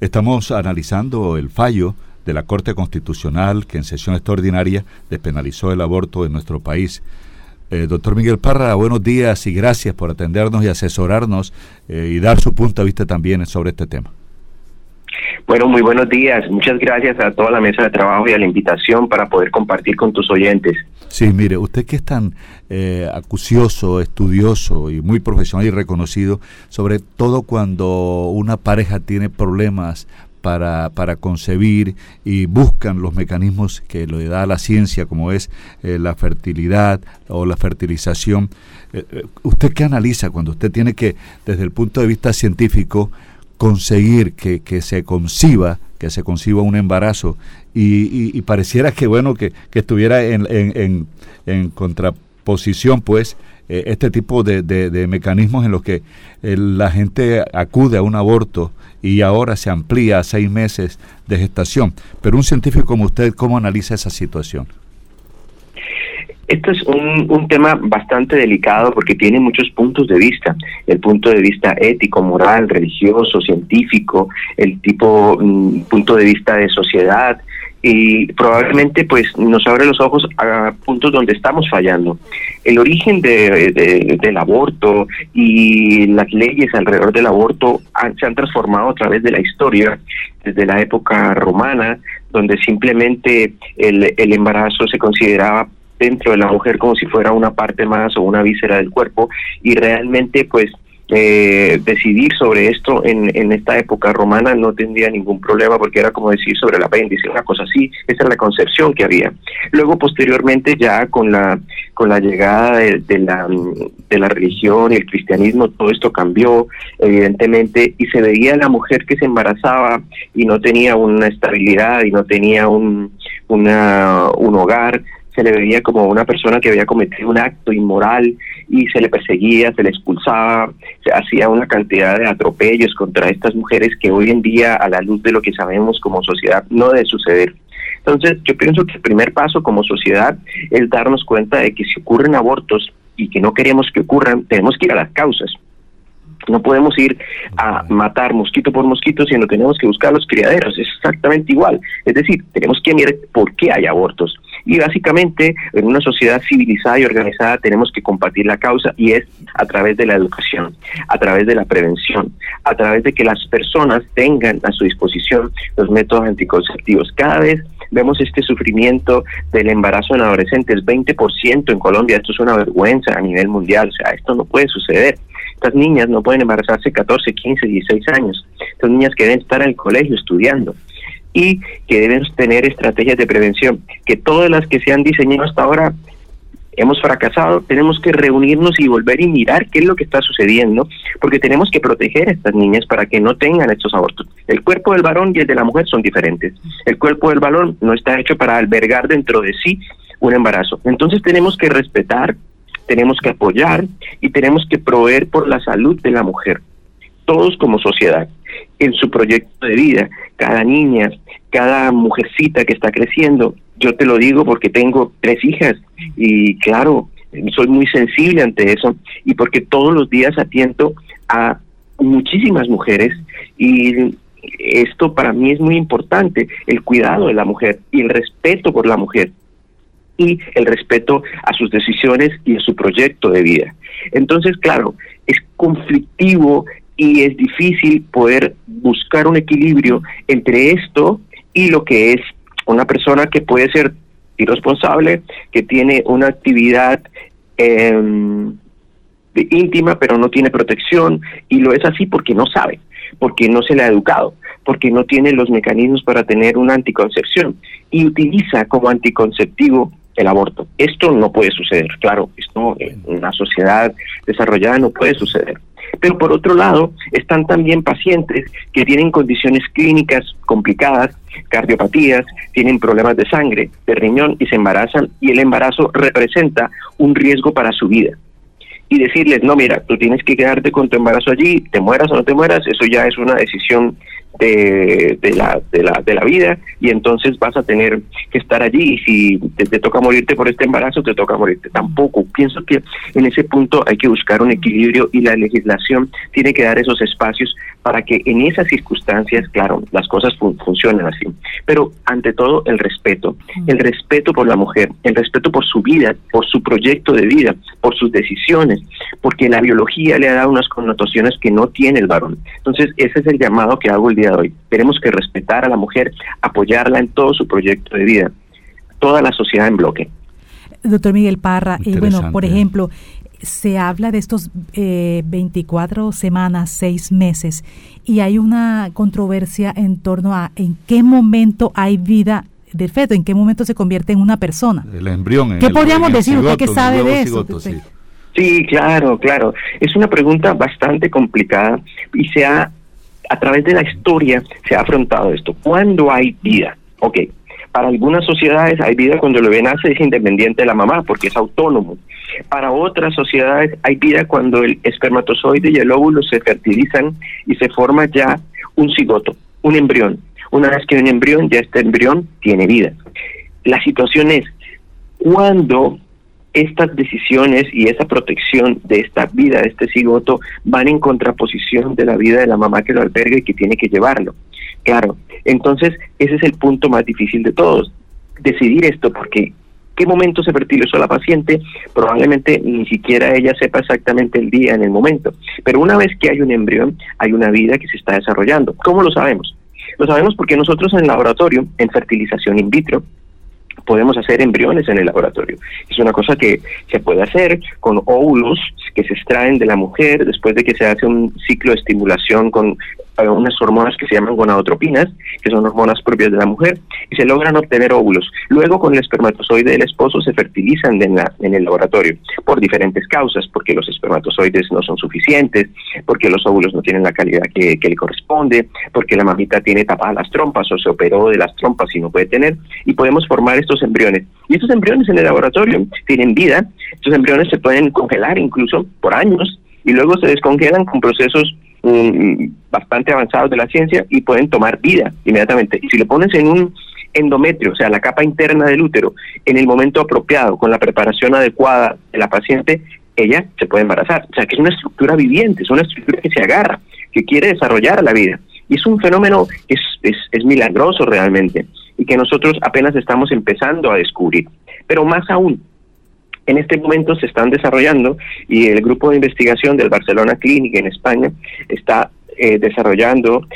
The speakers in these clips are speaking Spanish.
Estamos analizando el fallo de la Corte Constitucional que en sesión extraordinaria despenalizó el aborto en nuestro país. Eh, doctor Miguel Parra, buenos días y gracias por atendernos y asesorarnos eh, y dar su punto de vista también sobre este tema. Bueno, muy buenos días. Muchas gracias a toda la mesa de trabajo y a la invitación para poder compartir con tus oyentes. Sí, mire, usted que es tan eh, acucioso, estudioso y muy profesional y reconocido, sobre todo cuando una pareja tiene problemas para, para, concebir y buscan los mecanismos que le da la ciencia, como es eh, la fertilidad o la fertilización. Eh, ¿Usted qué analiza cuando usted tiene que, desde el punto de vista científico, conseguir que, que se conciba, que se conciba un embarazo y, y, pareciera que bueno que, que estuviera en, en, en, contraposición pues eh, este tipo de, de, mecanismos en los que eh, la gente acude a un aborto y ahora se amplía a seis meses de gestación. Pero un científico como usted, ¿cómo analiza esa situación? Esto es un, un, tema bastante delicado porque tiene muchos puntos de vista. El punto de vista ético, moral, religioso, científico, el tipo mm, punto de vista de sociedad y probablemente pues nos abre los ojos a puntos donde estamos fallando. El origen de, del aborto y las leyes alrededor del aborto se han transformado a través de la historia, desde la época romana, donde simplemente el, el embarazo se consideraba dentro de la mujer como si fuera una parte más o una víscera del cuerpo y realmente pues eh, decidir sobre esto en, en esta época romana no tendría ningún problema porque era como decir sobre el apéndice, una cosa así, esa es la concepción que había. Luego posteriormente ya con la con la llegada de, de la de la religión y el cristianismo todo esto cambió evidentemente y se veía la mujer que se embarazaba y no tenía una estabilidad y no tenía un una, un hogar se le veía como una persona que había cometido un acto inmoral y se le perseguía, se le expulsaba, se hacía una cantidad de atropellos contra estas mujeres que hoy en día, a la luz de lo que sabemos como sociedad, no debe suceder. Entonces, yo pienso que el primer paso como sociedad es darnos cuenta de que si ocurren abortos y que no queremos que ocurran, tenemos que ir a las causas. No podemos ir a matar mosquito por mosquito, sino tenemos que buscar los criaderos. Es exactamente igual. Es decir, tenemos que mirar por qué hay abortos. Y básicamente, en una sociedad civilizada y organizada, tenemos que compartir la causa y es a través de la educación, a través de la prevención, a través de que las personas tengan a su disposición los métodos anticonceptivos. Cada vez vemos este sufrimiento del embarazo en adolescentes, 20% en Colombia, esto es una vergüenza a nivel mundial, o sea, esto no puede suceder. Estas niñas no pueden embarazarse 14, 15, 16 años. Estas niñas que deben estar en el colegio estudiando y que deben tener estrategias de prevención, que todas las que se han diseñado hasta ahora hemos fracasado, tenemos que reunirnos y volver y mirar qué es lo que está sucediendo, porque tenemos que proteger a estas niñas para que no tengan estos abortos. El cuerpo del varón y el de la mujer son diferentes. El cuerpo del varón no está hecho para albergar dentro de sí un embarazo. Entonces tenemos que respetar tenemos que apoyar y tenemos que proveer por la salud de la mujer, todos como sociedad, en su proyecto de vida, cada niña, cada mujercita que está creciendo. Yo te lo digo porque tengo tres hijas y claro, soy muy sensible ante eso y porque todos los días atiendo a muchísimas mujeres y esto para mí es muy importante, el cuidado de la mujer y el respeto por la mujer y el respeto a sus decisiones y a su proyecto de vida. Entonces, claro, es conflictivo y es difícil poder buscar un equilibrio entre esto y lo que es una persona que puede ser irresponsable, que tiene una actividad eh, íntima pero no tiene protección y lo es así porque no sabe, porque no se le ha educado, porque no tiene los mecanismos para tener una anticoncepción y utiliza como anticonceptivo el aborto. Esto no puede suceder, claro, esto en una sociedad desarrollada no puede suceder. Pero por otro lado, están también pacientes que tienen condiciones clínicas complicadas, cardiopatías, tienen problemas de sangre, de riñón y se embarazan y el embarazo representa un riesgo para su vida. Y decirles, no, mira, tú tienes que quedarte con tu embarazo allí, te mueras o no te mueras, eso ya es una decisión de, la, de, la, de la vida y entonces vas a tener que estar allí y si te, toca morirte por este embarazo, te toca morirte. Tampoco. Pienso que en ese punto hay que buscar un equilibrio y la legislación tiene que dar esos espacios para que en esas circunstancias, claro, las cosas funcionen así. Pero ante todo el respeto, el respeto por la mujer, el respeto por su vida, por su proyecto de vida, por sus decisiones, porque la biología le ha dado unas connotaciones que no tiene el varón. Entonces, ese es el llamado que hago el día de hoy. Tenemos que respetar a la mujer, apoyarla en todo su proyecto de vida, toda la sociedad en bloque. Doctor Miguel Parra, y bueno, por ejemplo, se habla de estos eh, 24 semanas, seis meses, y hay una controversia en torno a en qué momento hay vida del feto, en qué momento se convierte en una persona. El embrión. ¿Qué podríamos decir? ¿Usted qué sabe de eso? sí, claro, claro. Es una pregunta bastante complicada y se ha a través de la historia se ha afrontado esto. ¿Cuándo hay vida? Ok, para algunas sociedades hay vida cuando el bebé nace es independiente de la mamá porque es autónomo. Para otras sociedades hay vida cuando el espermatozoide y el óvulo se fertilizan y se forma ya un cigoto, un embrión. Una vez que hay un embrión, ya este embrión tiene vida. La situación es cuando estas decisiones y esa protección de esta vida, de este cigoto, van en contraposición de la vida de la mamá que lo alberga y que tiene que llevarlo. Claro, entonces ese es el punto más difícil de todos, decidir esto, porque qué momento se fertilizó la paciente, probablemente ni siquiera ella sepa exactamente el día en el momento. Pero una vez que hay un embrión, hay una vida que se está desarrollando. ¿Cómo lo sabemos? Lo sabemos porque nosotros en el laboratorio, en fertilización in vitro, podemos hacer embriones en el laboratorio. Es una cosa que se puede hacer con óvulos que se extraen de la mujer después de que se hace un ciclo de estimulación con unas hormonas que se llaman gonadotropinas, que son hormonas propias de la mujer, y se logran obtener óvulos. Luego, con el espermatozoide del esposo se fertilizan en, la, en el laboratorio por diferentes causas, porque los espermatozoides no son suficientes, porque los óvulos no tienen la calidad que, que le corresponde, porque la mamita tiene tapadas las trompas o se operó de las trompas y no puede tener, y podemos formar estos embriones. Y estos embriones en el laboratorio tienen vida, estos embriones se pueden congelar incluso por años y luego se descongelan con procesos um, bastante avanzados de la ciencia y pueden tomar vida inmediatamente. Si le pones en un endometrio, o sea, la capa interna del útero, en el momento apropiado, con la preparación adecuada de la paciente, ella se puede embarazar. O sea, que es una estructura viviente, es una estructura que se agarra, que quiere desarrollar la vida. Y es un fenómeno que es milagroso realmente y que nosotros apenas estamos empezando a descubrir. Pero más aún, en este momento se están desarrollando y el grupo de investigación del Barcelona Clinic en España está eh, desarrollando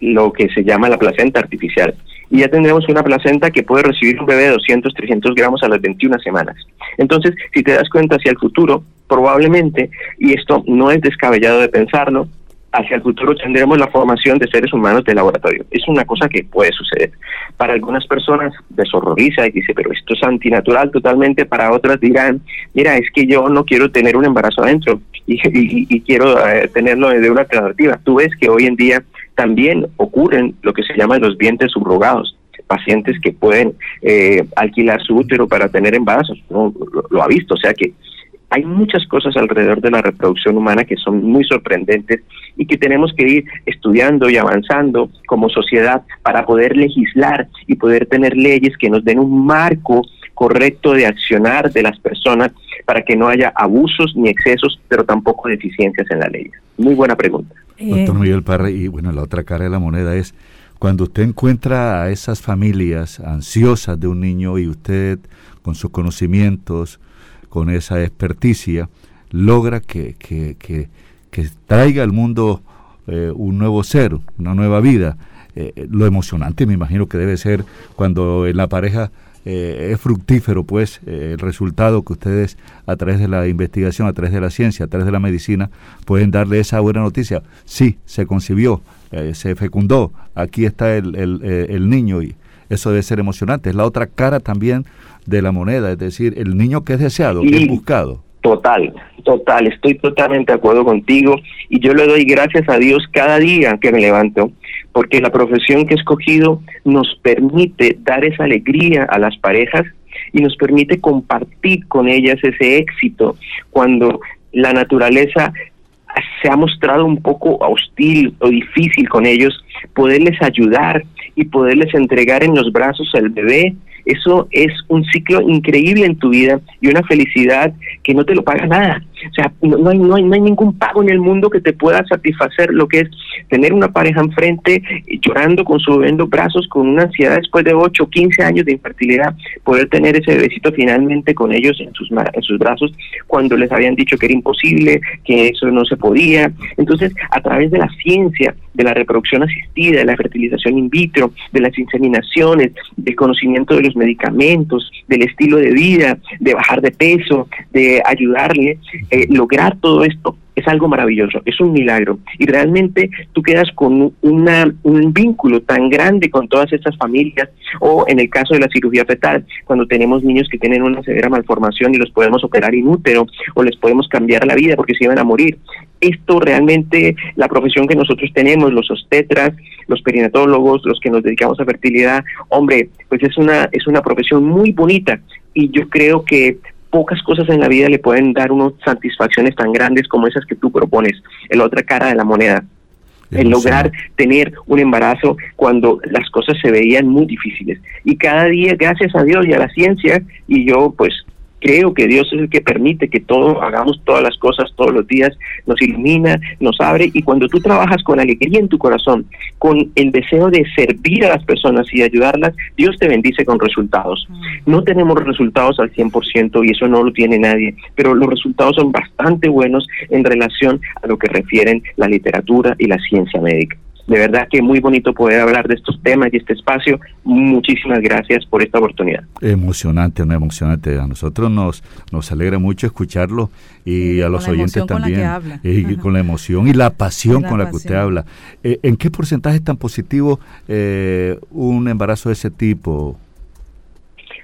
lo que se llama la placenta artificial. Y ya tendremos una placenta que puede recibir un bebé de 200, 300 gramos a las 21 semanas. Entonces, si te das cuenta hacia el futuro, probablemente, y esto no es descabellado de pensarlo, hacia el futuro tendremos la formación de seres humanos de laboratorio. Es una cosa que puede suceder. Para algunas personas les horroriza y dice, pero esto es antinatural totalmente. Para otras dirán, mira, es que yo no quiero tener un embarazo adentro y, quiero eh, tenerlo de una alternativa. Tú ves que hoy en día también ocurren lo que se llaman los vientres subrogados pacientes que pueden eh, alquilar su útero para tener embarazos. No, lo ha visto, o sea que hay muchas cosas alrededor de la reproducción humana que son muy sorprendentes y que tenemos que ir estudiando y avanzando como sociedad para poder legislar y poder tener leyes que nos den un marco correcto de accionar de las personas para que no haya abusos ni excesos, pero tampoco deficiencias en la ley. Muy buena pregunta. Doctor Miguel Parra, y bueno, la otra cara de la moneda es cuando usted encuentra a esas familias ansiosas de un niño y usted con sus conocimientos, con esa experticia, logra que, que, que, traiga al mundo eh, un nuevo ser, una nueva vida. Eh, lo emocionante me imagino que debe ser cuando en la pareja eh, es fructífero pues el resultado que ustedes a través de la investigación, a través de la ciencia, a través de la medicina pueden darle esa buena noticia. Sí, se concibió, se fecundó, aquí está el, el, el niño y eso debe ser emocionante. Es la otra cara también de la moneda, es decir, el niño que es deseado, que es buscado. Total, total, estoy totalmente de acuerdo contigo y yo le doy gracias a Dios cada día que me levanto, porque la profesión que he escogido nos permite dar esa alegría a las parejas y nos permite compartir con ellas ese éxito cuando la naturaleza se ha mostrado un poco hostil o difícil con ellos, poderles ayudar y poderles entregar en los brazos al bebé eso es un ciclo increíble en tu vida y una felicidad que no te lo paga nada. O sea, no, hay, no, hay, no hay ningún pago en el mundo que te pueda satisfacer lo que es tener una pareja enfrente llorando con su bebé en los brazos, con una ansiedad después de 8 o 15 años de infertilidad, poder tener ese bebecito finalmente con ellos en sus, en sus brazos cuando les habían dicho que era imposible, que eso no se podía. Entonces, a través de la ciencia, de la reproducción asistida, de la fertilización in vitro, de las inseminaciones, del conocimiento de los medicamentos, del estilo de vida, de bajar de peso, de ayudarle, eh, lograr todo esto es algo maravilloso, es un milagro. Y realmente tú quedas con un vínculo tan grande con todas estas familias, o en el caso de la cirugía fetal, cuando tenemos niños que tienen una severa malformación y los podemos operar inútero, o les podemos cambiar la vida porque se iban a morir. Esto realmente, la profesión que nosotros tenemos, los obstetras, los perinatólogos, los que nos dedicamos a fertilidad, hombre, pues es una, es una profesión muy bonita y yo creo que pocas cosas en la vida le pueden dar unas satisfacciones tan grandes como esas que tú propones, en la otra cara de la moneda. El lograr tener un embarazo cuando las cosas se veían muy difíciles. Y cada día, gracias a Dios y a la ciencia, y yo pues creo que Dios es el que permite que todo, hagamos todas las cosas todos los días, nos ilumina, nos abre y cuando tú trabajas con alegría en tu corazón, con el deseo de servir a las personas y ayudarlas, Dios te bendice con resultados. No tenemos resultados al 100% y eso no lo tiene nadie, pero los resultados son bastante buenos en relación a lo que refieren la literatura y la ciencia médica. De verdad que muy bonito poder hablar de estos temas y este espacio. Muchísimas gracias por esta oportunidad. Emocionante, no emocionante. A nosotros nos, nos alegra mucho escucharlo y a los oyentes también. Y con la emoción y la pasión con la que usted habla. Eh, ¿En qué porcentaje es tan positivo eh, un embarazo de ese tipo?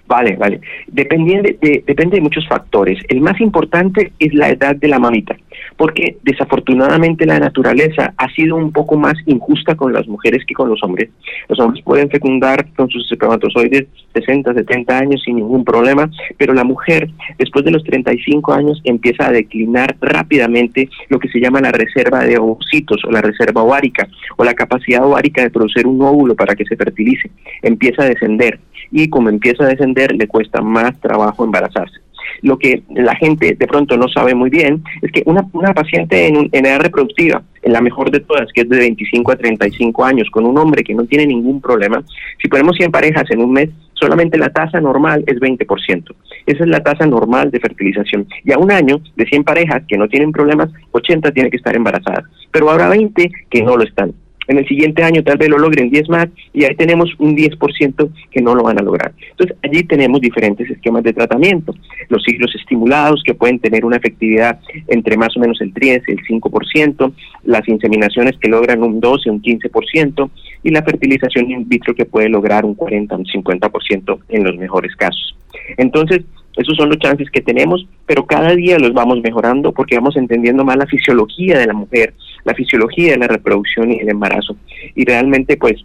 Vale, vale. Depende de, depende de muchos factores. El más importante es la edad de la mamita porque desafortunadamente la naturaleza ha sido un poco más injusta con las mujeres que con los hombres. Los hombres pueden fecundar con sus espermatozoides 60, 70 años sin ningún problema, pero la mujer después de los 35 años empieza a declinar rápidamente lo que se llama la reserva de ovocitos o la reserva ovárica o la capacidad ovárica de producir un óvulo para que se fertilice. Empieza a descender y como empieza a descender le cuesta más trabajo embarazarse. Lo que la gente de pronto no sabe muy bien es que una, paciente en, en edad reproductiva, en la mejor de todas, que es de 25 a 35 años, con un hombre que no tiene ningún problema, si ponemos 100 parejas en un mes, solamente la tasa normal es 20%. Esa es la tasa normal de fertilización. Y a un año, de 100 parejas que no tienen problemas, 80 tienen que estar embarazadas. Pero habrá 20 que no lo están en el siguiente año tal vez lo logren 10 más y ahí tenemos un 10% que no lo van a lograr. Entonces allí tenemos diferentes esquemas de tratamiento, los ciclos estimulados que pueden tener una efectividad entre más o menos el 10 y el 5%, las inseminaciones que logran un 12, un 15% y la fertilización in vitro que puede lograr un 40, un 50% en los mejores casos. Entonces, esos son los chances que tenemos, pero cada día los vamos mejorando porque vamos entendiendo más la fisiología de la mujer, la fisiología de la reproducción y el embarazo. Y realmente, pues,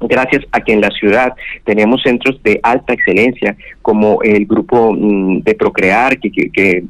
gracias a que en la ciudad tenemos centros de alta excelencia como el grupo mm, de Procrear, que, que, que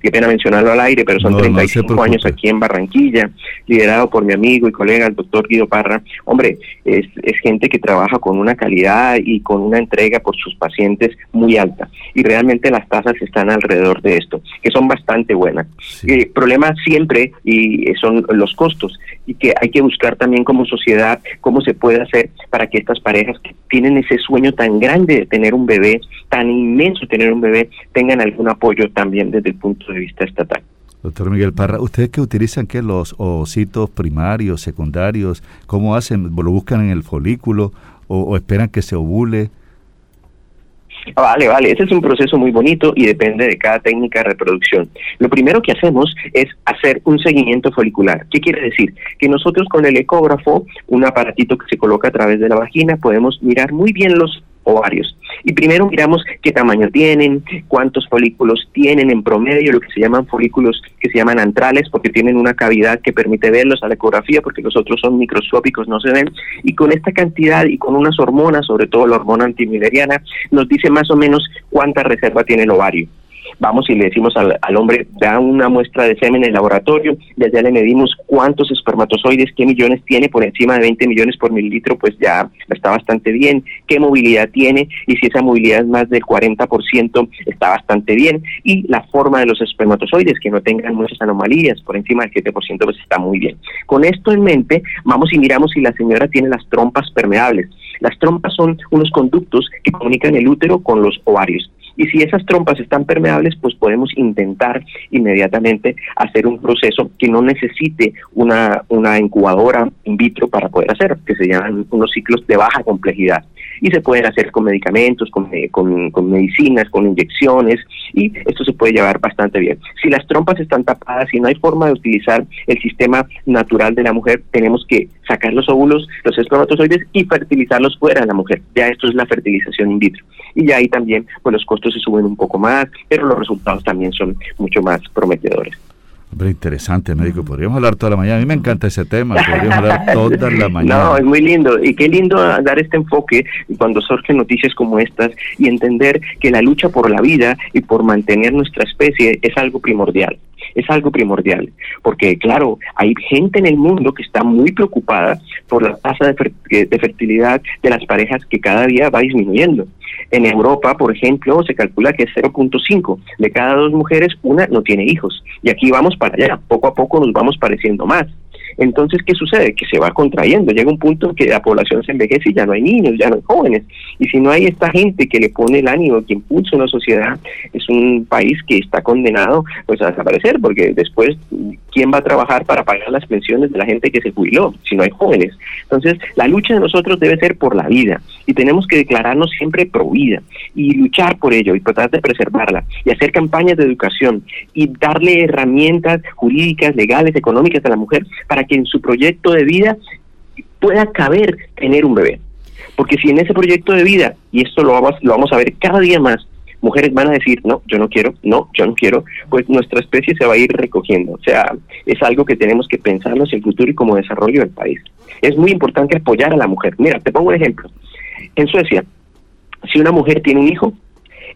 qué pena mencionarlo al aire, pero son 35 años aquí en Barranquilla, liderado por mi amigo y colega, el doctor Guido Parra. Hombre, es, es, gente que trabaja con una calidad y con una entrega por sus pacientes muy alta. Y realmente las tasas están alrededor de esto, que son bastante buenas. El problema siempre y son los costos y que hay que buscar también como sociedad cómo se puede hacer para que estas parejas que tienen ese sueño tan grande de tener un bebé, tan inmenso tener un bebé, tengan algún apoyo también desde el punto punto de vista estatal. Doctor Miguel Parra, ¿ustedes que utilizan qué? Los ositos primarios, secundarios? ¿Cómo hacen? ¿Lo buscan en el folículo o, esperan que se ovule? Ah, vale, vale, ese es un proceso muy bonito y depende de cada técnica de reproducción. Lo primero que hacemos es hacer un seguimiento folicular. ¿Qué quiere decir? Que nosotros con el ecógrafo, un aparatito que se coloca a través de la vagina, podemos mirar muy bien los ovarios. Y primero miramos qué tamaño tienen, cuántos folículos tienen en promedio, lo que se llaman folículos que se llaman antrales, porque tienen una cavidad que permite verlos a la ecografía, porque los otros son microscópicos, no se ven. Y con esta cantidad y con unas hormonas, sobre todo la hormona antimileriana, nos dice más o menos cuánta reserva tiene el ovario. Vamos y le decimos al, hombre, da una muestra de semen en el laboratorio, desde allá le medimos cuántos espermatozoides, qué millones tiene, por encima de 20 millones por mililitro, pues ya está bastante bien, qué movilidad tiene, y si esa movilidad es más del 40%, está bastante bien, y la forma de los espermatozoides, que no tengan muchas anomalías, por encima del 7%, pues está muy bien. Con esto en mente, vamos y miramos si la señora tiene las trompas permeables. Las trompas son unos conductos que comunican el útero con los ovarios. Y si esas trompas están permeables, pues podemos intentar inmediatamente hacer un proceso que no necesite una, una incubadora in vitro para poder hacer, que se llaman unos ciclos de baja complejidad. Y se pueden hacer con medicamentos, con, eh, con, con medicinas, con inyecciones, y esto se puede llevar bastante bien. Si las trompas están tapadas y no hay forma de utilizar el sistema natural de la mujer, tenemos que sacar los óvulos, los espermatozoides y fertilizarlos fuera de la mujer. Ya esto es la fertilización in vitro. Y ya ahí también pues los costos se suben un poco más, pero los resultados también son mucho más prometedores. Hombre, interesante, médico. Podríamos hablar toda la mañana. A mí me encanta ese tema. Podríamos hablar toda la mañana. No, es muy lindo. Y qué lindo dar este enfoque cuando surgen noticias como estas y entender que la lucha por la vida y por mantener nuestra especie es algo primordial. Es algo primordial. Porque, claro, hay gente en el mundo que está muy preocupada por la tasa de, de fertilidad de las parejas que cada día va disminuyendo. En Europa, por ejemplo, se calcula que es 0.5. De cada dos mujeres, una no tiene hijos. Y aquí vamos para allá. Poco a poco nos vamos pareciendo más. Entonces, ¿qué sucede? Que se va contrayendo. Llega un punto que la población se envejece y ya no hay niños, ya no hay jóvenes. Y si no hay esta gente que le pone el ánimo, que impulsa una sociedad, es un país que está condenado pues a desaparecer, porque después, ¿quién va a trabajar para pagar las pensiones de la gente que se jubiló si no hay jóvenes? Entonces, la lucha de nosotros debe ser por la vida y tenemos que declararnos siempre pro vida y luchar por ello y tratar de preservarla y hacer campañas de educación y darle herramientas jurídicas, legales, económicas a la mujer para que en su proyecto de vida pueda caber tener un bebé. Porque si en ese proyecto de vida, y esto lo vamos, lo vamos a ver cada día más, mujeres van a decir, no, yo no quiero, no, yo no quiero, pues nuestra especie se va a ir recogiendo. O sea, es algo que tenemos que pensarnos en el futuro y como desarrollo del país. Es muy importante apoyar a la mujer. Mira, te pongo un ejemplo. En Suecia, si una mujer tiene un hijo,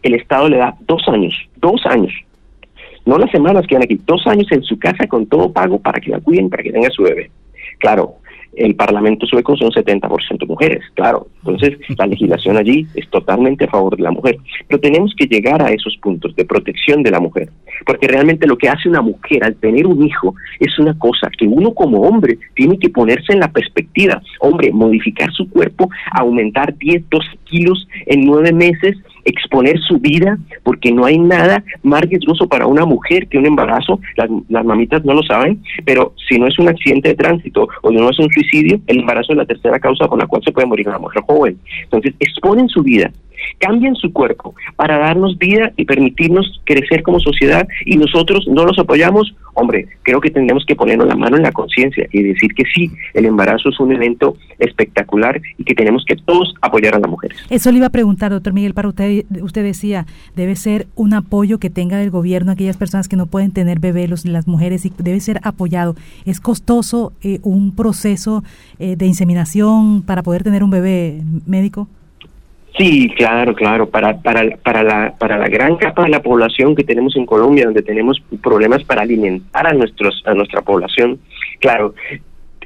el Estado le da dos años, dos años no las semanas que van aquí, dos años en su casa con todo pago para que la cuiden, para que tenga su bebé. Claro, el Parlamento sueco son 70% mujeres, claro. Entonces, la legislación allí es totalmente a favor de la mujer. Pero tenemos que llegar a esos puntos de protección de la mujer, porque realmente lo que hace una mujer al tener un hijo es una cosa que uno como hombre tiene que ponerse en la perspectiva. Hombre, modificar su cuerpo, aumentar 10, 12 kilos en nueve meses, exponer su vida, porque no hay nada más riesgoso para una mujer que un embarazo, las, las mamitas no lo saben, pero si no es un accidente de tránsito o no es un suicidio, el embarazo es la tercera causa por la cual se puede morir una mujer joven. Entonces, exponen su vida cambian su cuerpo para darnos vida y permitirnos crecer como sociedad y nosotros no los apoyamos, hombre, creo que tendríamos que ponernos la mano en la conciencia y decir que sí, el embarazo es un evento espectacular y que tenemos que todos apoyar a las mujeres. Eso le iba a preguntar, doctor Miguel, para usted, usted decía, debe ser un apoyo que tenga el gobierno aquellas personas que no pueden tener bebés, las mujeres, y debe ser apoyado. ¿Es costoso eh, un proceso eh, de inseminación para poder tener un bebé médico? Sí, claro, claro. Para, para, para, la, para la gran capa de la población que tenemos en Colombia, donde tenemos problemas para alimentar a, nuestros, a nuestra población, claro,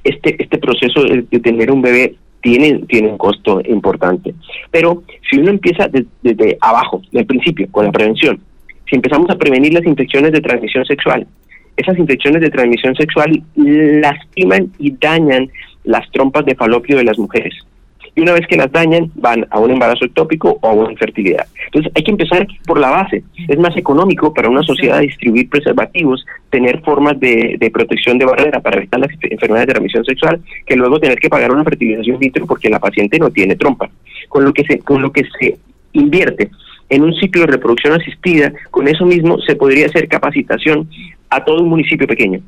este, este proceso de, tener un bebé tiene, tiene un costo importante. Pero si uno empieza desde, abajo, del principio, con la prevención, si empezamos a prevenir las infecciones de transmisión sexual, esas infecciones de transmisión sexual lastiman y dañan las trompas de falopio de las mujeres y una vez que las dañan van a un embarazo ectópico o a una infertilidad. Entonces hay que empezar por la base. Es más económico para una sociedad distribuir preservativos, tener formas de, protección de barrera para evitar las enfermedades de transmisión sexual, que luego tener que pagar una fertilización in vitro porque la paciente no tiene trompa. Con lo que se, con lo que se invierte en un ciclo de reproducción asistida, con eso mismo se podría hacer capacitación a todo un municipio pequeño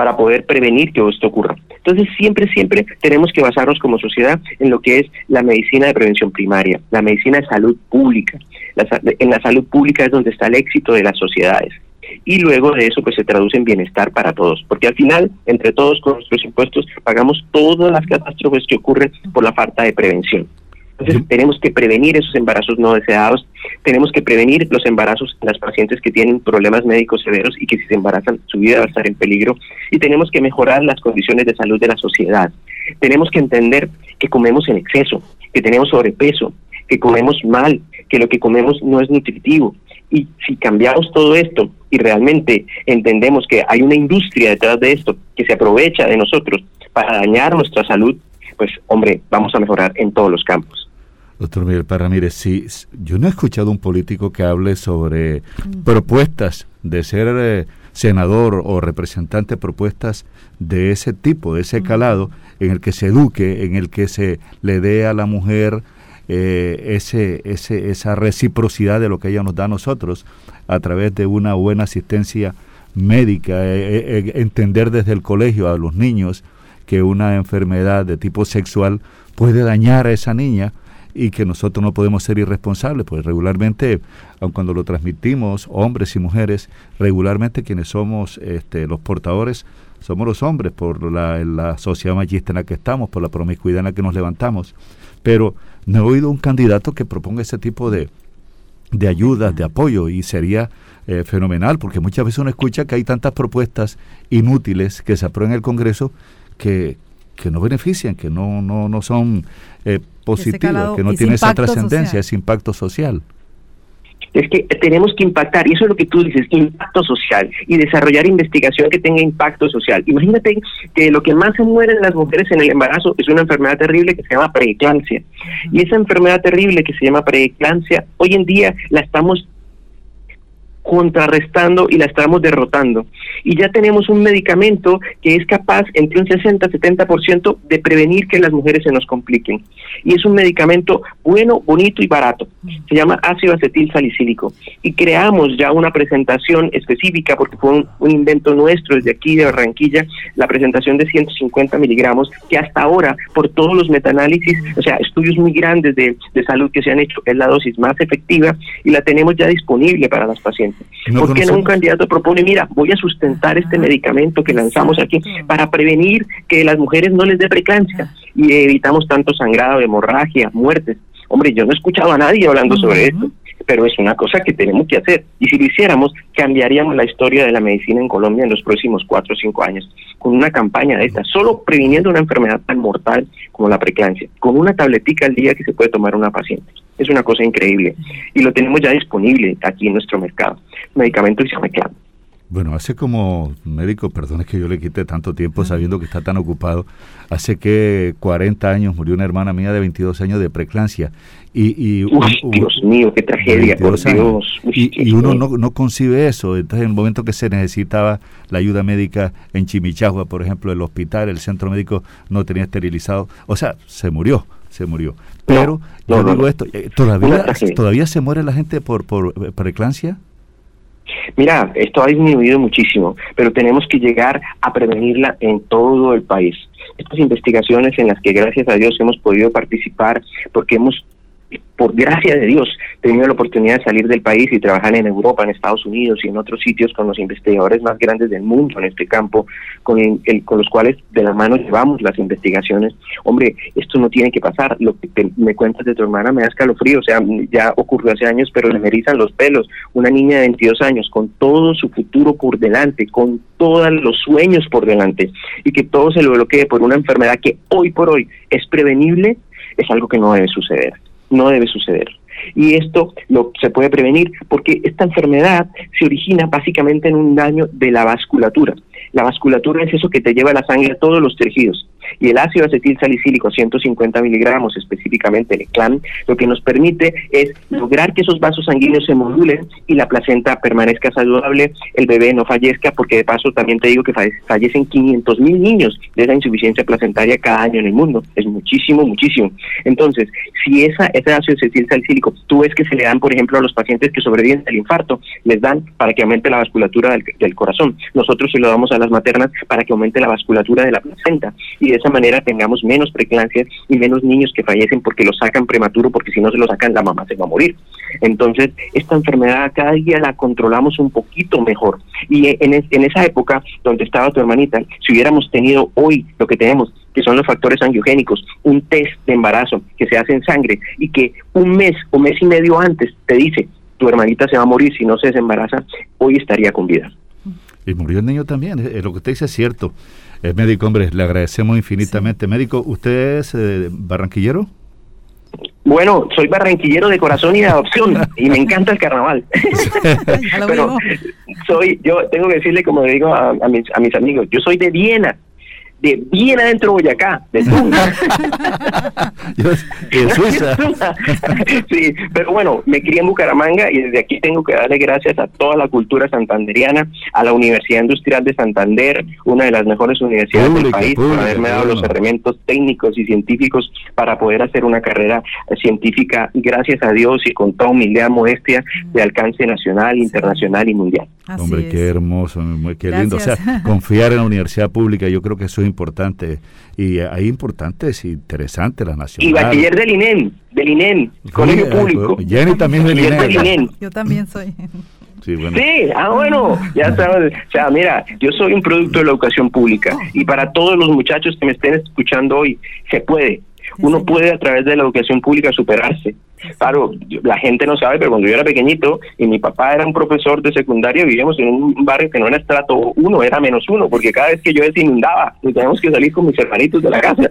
para poder prevenir que esto ocurra. Entonces, siempre, siempre tenemos que basarnos como sociedad en lo que es la medicina de prevención primaria, la medicina de salud pública. en la salud pública es donde está el éxito de las sociedades. Y luego de eso, pues se traduce en bienestar para todos, porque al final, entre todos con nuestros impuestos, pagamos todas las catástrofes que ocurren por la falta de prevención. Entonces tenemos que prevenir esos embarazos no deseados, tenemos que prevenir los embarazos en las pacientes que tienen problemas médicos severos y que si se embarazan su vida va a estar en peligro y tenemos que mejorar las condiciones de salud de la sociedad. Tenemos que entender que comemos en exceso, que tenemos sobrepeso, que comemos mal, que lo que comemos no es nutritivo. Y si cambiamos todo esto y realmente entendemos que hay una industria detrás de esto que se aprovecha de nosotros para dañar nuestra salud, pues hombre, vamos a mejorar en todos los campos. Doctor Miguel Parra, mire, si yo no he escuchado un político que hable sobre propuestas de ser eh, senador o representante, propuestas de ese tipo, de ese calado, en el que se eduque, en el que se le dé a la mujer eh, ese, ese, esa reciprocidad de lo que ella nos da a nosotros a través de una buena asistencia médica, eh, entender desde el colegio a los niños que una enfermedad de tipo sexual puede dañar a esa niña y que nosotros no podemos ser irresponsables, pues regularmente, aun cuando lo transmitimos, hombres y mujeres, regularmente quienes somos este, los portadores somos los hombres por la, la sociedad machista en la que estamos, por la promiscuidad en la que nos levantamos. Pero no he oído un candidato que proponga ese tipo de, de ayudas, de apoyo, y sería eh, fenomenal, porque muchas veces uno escucha que hay tantas propuestas inútiles que se aprueban en el Congreso que, que no benefician, que no, no, no son eh, positivas, que no tienen esa trascendencia, ese impacto social es que tenemos que impactar, y eso es lo que tú dices, impacto social, y desarrollar investigación que tenga impacto social. Imagínate que lo que más se mueren las mujeres en el embarazo es una enfermedad terrible que se llama preeclampsia. Y esa enfermedad terrible que se llama preeclampsia, hoy en día la estamos contrarrestando y la estamos derrotando. Y ya tenemos un medicamento que es capaz entre un 60-70% de prevenir que las mujeres se nos compliquen. Y es un medicamento bueno, bonito y barato. Se llama ácido acetil salicílico. Y creamos ya una presentación específica, porque fue un, invento nuestro desde aquí de Barranquilla, la presentación de 150 miligramos, que hasta ahora, por todos los metaanálisis, o sea, estudios muy grandes de, de salud que se han hecho, es la dosis más efectiva y la tenemos ya disponible para las pacientes. ¿Por qué no un candidato propone, mira, voy a sustentar este medicamento que lanzamos aquí para prevenir que las mujeres no les dé preeclampsia y evitamos tanto sangrado, hemorragia, muertes? Hombre, yo no he escuchado a nadie hablando sobre esto, pero es una cosa que tenemos que hacer. Y si lo hiciéramos, cambiaríamos la historia de la medicina en Colombia en los próximos cuatro o cinco años, con una campaña de esta, solo previniendo una enfermedad tan mortal como la preeclampsia, con una tabletica al día que se puede tomar una paciente. Es una cosa increíble. Y lo tenemos ya disponible aquí en nuestro mercado. Medicamento que se llama. Bueno, hace como médico, perdón que yo le quite tanto tiempo sabiendo que está tan ocupado, hace que 40 años murió una hermana mía de 22 años de preclancia. Y, y Dios mío, qué tragedia, por Dios. y, uno no, no concibe eso. Entonces, en el momento que se necesitaba la ayuda médica en Chimichagua, por ejemplo, el hospital, el centro médico no tenía esterilizado. O sea, se murió, se murió. Pero, yo digo esto, eh, ¿todavía, ¿todavía se muere la gente por, por preclancia? Mira, esto ha disminuido muchísimo, pero tenemos que llegar a prevenirla en todo el país. Estas investigaciones en las que gracias a Dios hemos podido participar porque hemos por gracia de Dios, he tenido la oportunidad de salir del país y trabajar en Europa, en Estados Unidos y en otros sitios con los investigadores más grandes del mundo en este campo, con, los cuales de la mano llevamos las investigaciones. Hombre, esto no tiene que pasar. Lo que me cuentas de tu hermana me da escalofrío. O sea, ya ocurrió hace años, pero le me los pelos. Una niña de 22 años con todo su futuro por delante, con todos los sueños por delante y que todo se lo bloquee por una enfermedad que hoy por hoy es prevenible, es algo que no debe suceder no debe suceder. Y esto lo, se puede prevenir porque esta enfermedad se origina básicamente en un daño de la vasculatura. La vasculatura es eso que te lleva la sangre a todos los tejidos y el ácido acetil salicílico 150 miligramos, específicamente el CLAM, lo que nos permite es lograr que esos vasos sanguíneos se modulen y la placenta permanezca saludable, el bebé no fallezca, porque de paso también te digo que fallecen 500 mil niños de esa insuficiencia placentaria cada año en el mundo. Es muchísimo, muchísimo. Entonces, si esa, ese ácido acetil salicílico, tú ves que se le dan, por ejemplo, a los pacientes que sobreviven al infarto, les dan para que aumente la vasculatura del, corazón. Nosotros se lo damos a las maternas para que aumente la vasculatura de la placenta. Y esa manera tengamos menos preeclampsia y menos niños que fallecen porque lo sacan prematuro, porque si no se lo sacan la mamá se va a morir. Entonces, esta enfermedad cada día la controlamos un poquito mejor. Y en, en esa época donde estaba tu hermanita, si hubiéramos tenido hoy lo que tenemos, que son los factores angiogénicos, un test de embarazo que se hace en sangre y que un mes o mes y medio antes te dice, tu hermanita se va a morir si no se desembaraza, hoy estaría con vida. Y murió el niño también, eh, lo que usted dice es cierto. Es médico, hombre, le agradecemos infinitamente. Médico, ¿usted es eh, barranquillero? Bueno, soy barranquillero de corazón y de adopción y me encanta el carnaval. Pero soy, yo tengo que decirle, como le digo a, mis, a mis amigos, yo soy de Viena, de bien adentro de Boyacá, de Tunja. de Suiza. sí, pero bueno, me crié en Bucaramanga y desde aquí tengo que darle gracias a toda la cultura santanderiana, a la Universidad Industrial de Santander, una de las mejores universidades del país, por haberme dado los elementos técnicos y científicos para poder hacer una carrera científica, gracias a Dios y con toda humildad, modestia, de alcance nacional, internacional y mundial. Hombre, qué hermoso, qué lindo. O sea, confiar en la universidad pública, yo creo que eso es importante. Y hay importantes y interesantes la nación. Y bachiller del INEM, del INEM, colegio público. Jenny también del INEM. Yo también soy. Sí, bueno. sí, ah, bueno, ya sabes. O sea, mira, yo soy un producto de la educación pública y para todos los muchachos que me estén escuchando hoy, se puede. Uno puede a través de la educación pública superarse. Claro, la gente no sabe, pero cuando yo era pequeñito y mi papá era un profesor de secundaria, vivíamos en un barrio que no era estrato uno, era menos uno, porque cada vez que yo inundaba, teníamos que salir con mis hermanitos de la casa.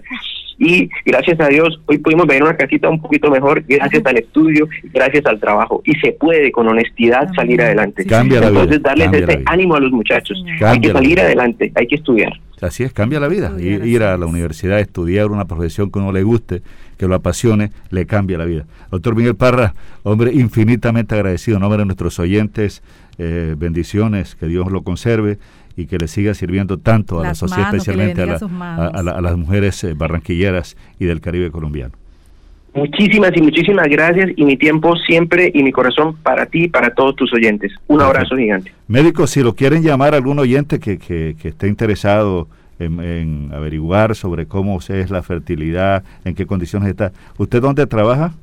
Y gracias a Dios, hoy pudimos ver una casita un poquito mejor, gracias al estudio, gracias al trabajo. Y se puede con honestidad salir adelante. Cambia la Entonces, darles ese ánimo a los muchachos. hay que salir adelante, hay que estudiar. Así es, cambia la vida. ir a la universidad, estudiar una profesión que uno le guste, que lo apasione, le cambia la vida. Doctor Miguel Parra, hombre infinitamente agradecido en nombre de nuestros oyentes, eh, bendiciones, que Dios lo conserve y que le siga sirviendo tanto a la sociedad, especialmente a, las mujeres eh, barranquilleras y del Caribe colombiano. Muchísimas y muchísimas gracias y mi tiempo siempre y mi corazón para ti y para todos tus oyentes. Un abrazo gigante. Médico, si lo quieren llamar algún oyente que, que, que esté interesado en, averiguar sobre cómo es la fertilidad, en qué condiciones está, ¿usted dónde trabaja?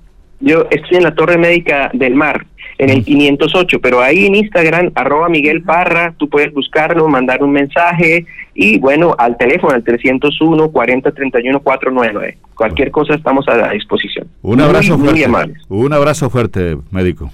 Yo estoy en la Torre Médica del Mar, en el 508, pero ahí en Instagram, arroba Miguel Parra, tú puedes buscarlo, mandar un mensaje y bueno, al teléfono, al 301 4031 499. Cualquier cosa estamos a la disposición. Un abrazo fuerte. Un abrazo fuerte, médico.